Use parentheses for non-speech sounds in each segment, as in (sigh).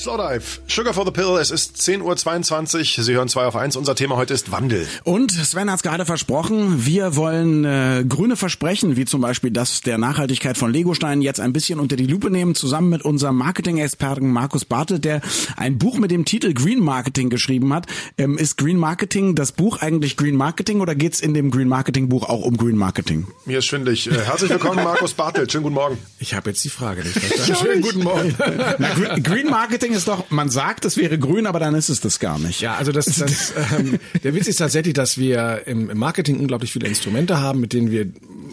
Slowdive, Sugar for the Pill, es ist 10.22 Uhr, Sie hören 2 auf 1, unser Thema heute ist Wandel. Und Sven hat es gerade versprochen, wir wollen äh, grüne Versprechen, wie zum Beispiel das der Nachhaltigkeit von Legosteinen, jetzt ein bisschen unter die Lupe nehmen, zusammen mit unserem Marketing-Experten Markus Bartel, der ein Buch mit dem Titel Green Marketing geschrieben hat. Ähm, ist Green Marketing das Buch eigentlich Green Marketing oder geht's in dem Green Marketing Buch auch um Green Marketing? Mir ist schwindlig. Äh, herzlich willkommen, Markus Bartel, schönen guten Morgen. Ich habe jetzt die Frage nicht (laughs) verstanden. Schönen guten Morgen. (laughs) Na, Green Marketing Marketing ist doch, man sagt, es wäre grün, aber dann ist es das gar nicht. Ja, also das, das (laughs) ähm, der Witz ist tatsächlich, dass wir im, im Marketing unglaublich viele Instrumente haben, mit denen wir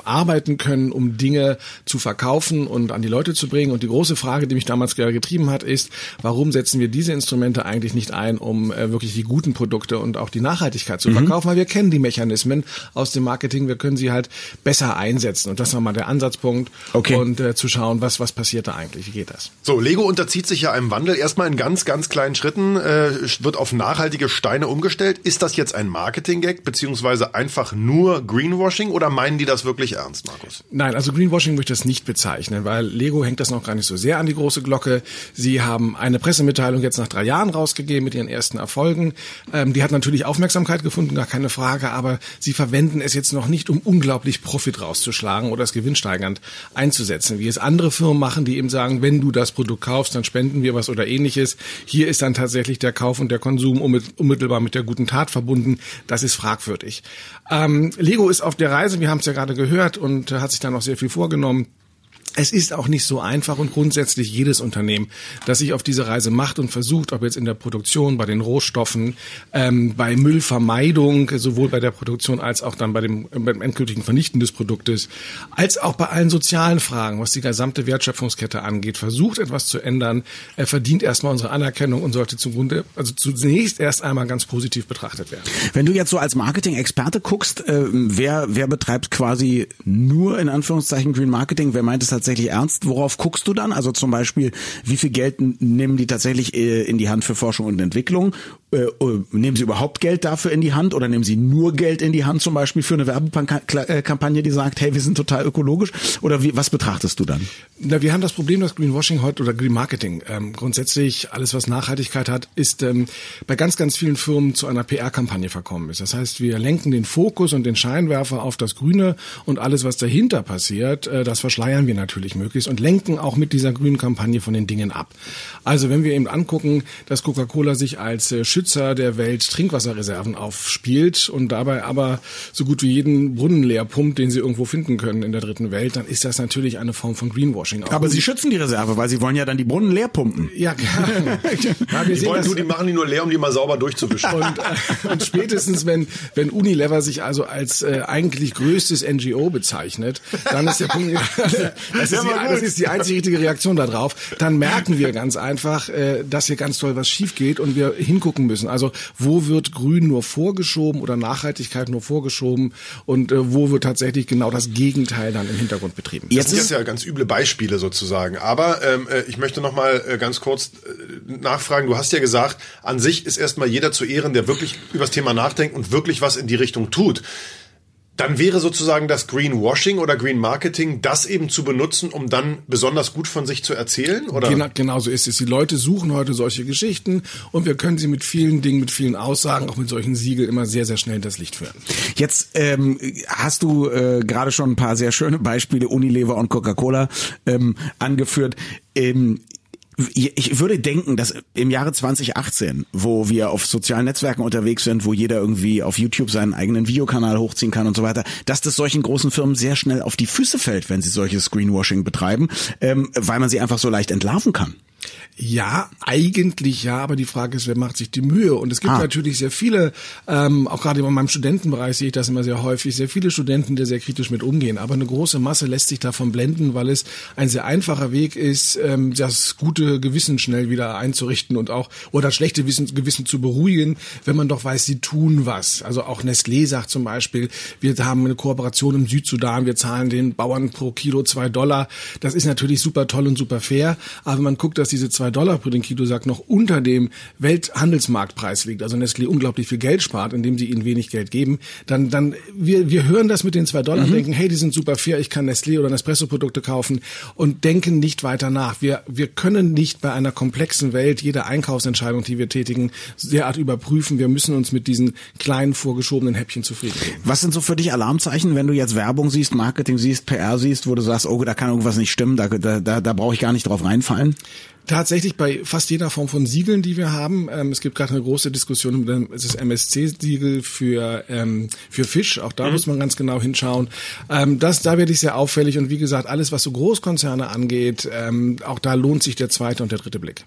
arbeiten können, um Dinge zu verkaufen und an die Leute zu bringen. Und die große Frage, die mich damals getrieben hat, ist, warum setzen wir diese Instrumente eigentlich nicht ein, um äh, wirklich die guten Produkte und auch die Nachhaltigkeit zu mhm. verkaufen? Weil wir kennen die Mechanismen aus dem Marketing, wir können sie halt besser einsetzen. Und das war mal der Ansatzpunkt. Okay. Und äh, zu schauen, was, was passiert da eigentlich, wie geht das? So, Lego unterzieht sich ja einem Wandel erstmal in ganz, ganz kleinen Schritten, äh, wird auf nachhaltige Steine umgestellt. Ist das jetzt ein Marketing-Gag, beziehungsweise einfach nur Greenwashing oder meinen die das wirklich ernst, Markus? Nein, also Greenwashing möchte ich das nicht bezeichnen, weil Lego hängt das noch gar nicht so sehr an die große Glocke. Sie haben eine Pressemitteilung jetzt nach drei Jahren rausgegeben mit ihren ersten Erfolgen. Ähm, die hat natürlich Aufmerksamkeit gefunden, gar keine Frage, aber sie verwenden es jetzt noch nicht, um unglaublich Profit rauszuschlagen oder es gewinnsteigernd einzusetzen, wie es andere Firmen machen, die eben sagen, wenn du das Produkt kaufst, dann spenden wir was oder ähnliches. Hier ist dann tatsächlich der Kauf und der Konsum unmittelbar mit der guten Tat verbunden. Das ist fragwürdig. Ähm, Lego ist auf der Reise, wir haben es ja gerade gehört und hat sich da noch sehr viel vorgenommen. Es ist auch nicht so einfach und grundsätzlich jedes Unternehmen, das sich auf diese Reise macht und versucht, ob jetzt in der Produktion, bei den Rohstoffen, ähm, bei Müllvermeidung, sowohl bei der Produktion als auch dann bei dem beim endgültigen Vernichten des Produktes, als auch bei allen sozialen Fragen, was die gesamte Wertschöpfungskette angeht, versucht etwas zu ändern, er verdient erstmal unsere Anerkennung und sollte zugrunde, also zunächst erst einmal ganz positiv betrachtet werden. Wenn du jetzt so als Marketing-Experte guckst, äh, wer, wer betreibt quasi nur in Anführungszeichen Green Marketing, wer meint es tatsächlich ernst? Worauf guckst du dann? Also zum Beispiel, wie viel Geld nehmen die tatsächlich äh, in die Hand für Forschung und Entwicklung? Äh, äh, nehmen sie überhaupt Geld dafür in die Hand oder nehmen sie nur Geld in die Hand zum Beispiel für eine Werbekampagne, die sagt, hey, wir sind total ökologisch? Oder wie, was betrachtest du dann? Na, wir haben das Problem, dass Greenwashing heute oder Green Marketing ähm, grundsätzlich alles, was Nachhaltigkeit hat, ist ähm, bei ganz, ganz vielen Firmen zu einer PR-Kampagne verkommen ist. Das heißt, wir lenken den Fokus und den Scheinwerfer auf das Grüne und alles, was dahinter passiert, äh, das verschleiern wir natürlich möglichst und lenken auch mit dieser grünen Kampagne von den Dingen ab. Also wenn wir eben angucken, dass Coca-Cola sich als äh, Schützer der Welt Trinkwasserreserven aufspielt und dabei aber so gut wie jeden Brunnen leer pumpt, den sie irgendwo finden können in der dritten Welt, dann ist das natürlich eine Form von Greenwashing. Auch aber sie schützen die Reserve, weil sie wollen ja dann die Brunnen leer pumpen. Ja, (laughs) klar. ja, wir die, wollen, du, die machen die nur leer, um die mal sauber durchzuwischen. Und, äh, und spätestens, wenn, wenn Unilever sich also als äh, eigentlich größtes NGO bezeichnet, dann ist der Punkt, (laughs) (laughs) das ist, die, das ist die einzige richtige Reaktion darauf. Dann merken wir ganz einfach, äh, dass hier ganz toll was schief geht und wir hingucken müssen. Also wo wird Grün nur vorgeschoben oder Nachhaltigkeit nur vorgeschoben und äh, wo wird tatsächlich genau das Gegenteil dann im Hintergrund betrieben. Jetzt das sind jetzt ja ganz üble Beispiele sozusagen. Aber ähm, äh, ich möchte noch mal äh, ganz kurz äh, nachfragen. Du hast ja gesagt, an sich ist erstmal jeder zu Ehren, der wirklich über das Thema nachdenkt und wirklich was in die Richtung tut dann wäre sozusagen das Greenwashing oder Green Marketing, das eben zu benutzen, um dann besonders gut von sich zu erzählen, oder? Genau, genau so ist es. Die Leute suchen heute solche Geschichten und wir können sie mit vielen Dingen, mit vielen Aussagen, auch mit solchen Siegeln immer sehr, sehr schnell in das Licht führen. Jetzt ähm, hast du äh, gerade schon ein paar sehr schöne Beispiele, Unilever und Coca-Cola, ähm, angeführt. Ähm, ich würde denken, dass im Jahre 2018, wo wir auf sozialen Netzwerken unterwegs sind, wo jeder irgendwie auf YouTube seinen eigenen Videokanal hochziehen kann und so weiter, dass das solchen großen Firmen sehr schnell auf die Füße fällt, wenn sie solches Screenwashing betreiben, ähm, weil man sie einfach so leicht entlarven kann. Ja, eigentlich ja, aber die Frage ist, wer macht sich die Mühe? Und es gibt ah. natürlich sehr viele, ähm, auch gerade in meinem Studentenbereich sehe ich das immer sehr häufig, sehr viele Studenten, die sehr kritisch mit umgehen. Aber eine große Masse lässt sich davon blenden, weil es ein sehr einfacher Weg ist, ähm, das gute Gewissen schnell wieder einzurichten und auch oder das schlechte Wissen, Gewissen zu beruhigen, wenn man doch weiß, sie tun was. Also auch Nestlé sagt zum Beispiel, wir haben eine Kooperation im Südsudan, wir zahlen den Bauern pro Kilo zwei Dollar. Das ist natürlich super toll und super fair, aber wenn man guckt, dass diese zwei Dollar pro den Kilo-Sack noch unter dem Welthandelsmarktpreis liegt, also Nestlé unglaublich viel Geld spart, indem sie ihnen wenig Geld geben, dann, dann wir, wir hören das mit den zwei Dollar, mhm. denken, hey, die sind super fair, ich kann Nestlé oder Nespresso-Produkte kaufen und denken nicht weiter nach. Wir, wir können nicht bei einer komplexen Welt jede Einkaufsentscheidung, die wir tätigen, derart überprüfen. Wir müssen uns mit diesen kleinen vorgeschobenen Häppchen zufrieden geben. Was sind so für dich Alarmzeichen, wenn du jetzt Werbung siehst, Marketing siehst, PR siehst, wo du sagst, oh, da kann irgendwas nicht stimmen, da, da, da, da brauche ich gar nicht drauf reinfallen? Tatsächlich bei fast jeder Form von Siegeln, die wir haben. Ähm, es gibt gerade eine große Diskussion über das MSC-Siegel für ähm, für Fisch. Auch da mhm. muss man ganz genau hinschauen. Ähm, das da werde ich sehr auffällig und wie gesagt alles, was so Großkonzerne angeht, ähm, auch da lohnt sich der zweite und der dritte Blick.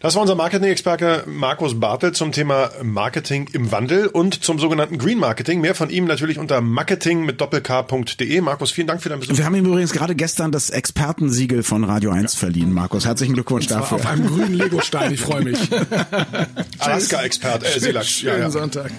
Das war unser Marketing-Experte Markus Bartel zum Thema Marketing im Wandel und zum sogenannten Green Marketing. Mehr von ihm natürlich unter marketing mit doppelk.de. Markus, vielen Dank für deinen Besuch. Wir haben ihm übrigens gerade gestern das Expertensiegel von Radio 1 ja. verliehen. Markus, herzlichen Glückwunsch dafür. Auf einem grünen Lego-Stein, ich freue mich. (laughs) Alaska-Expert, äh, Schönen ja, ja. Sonntag.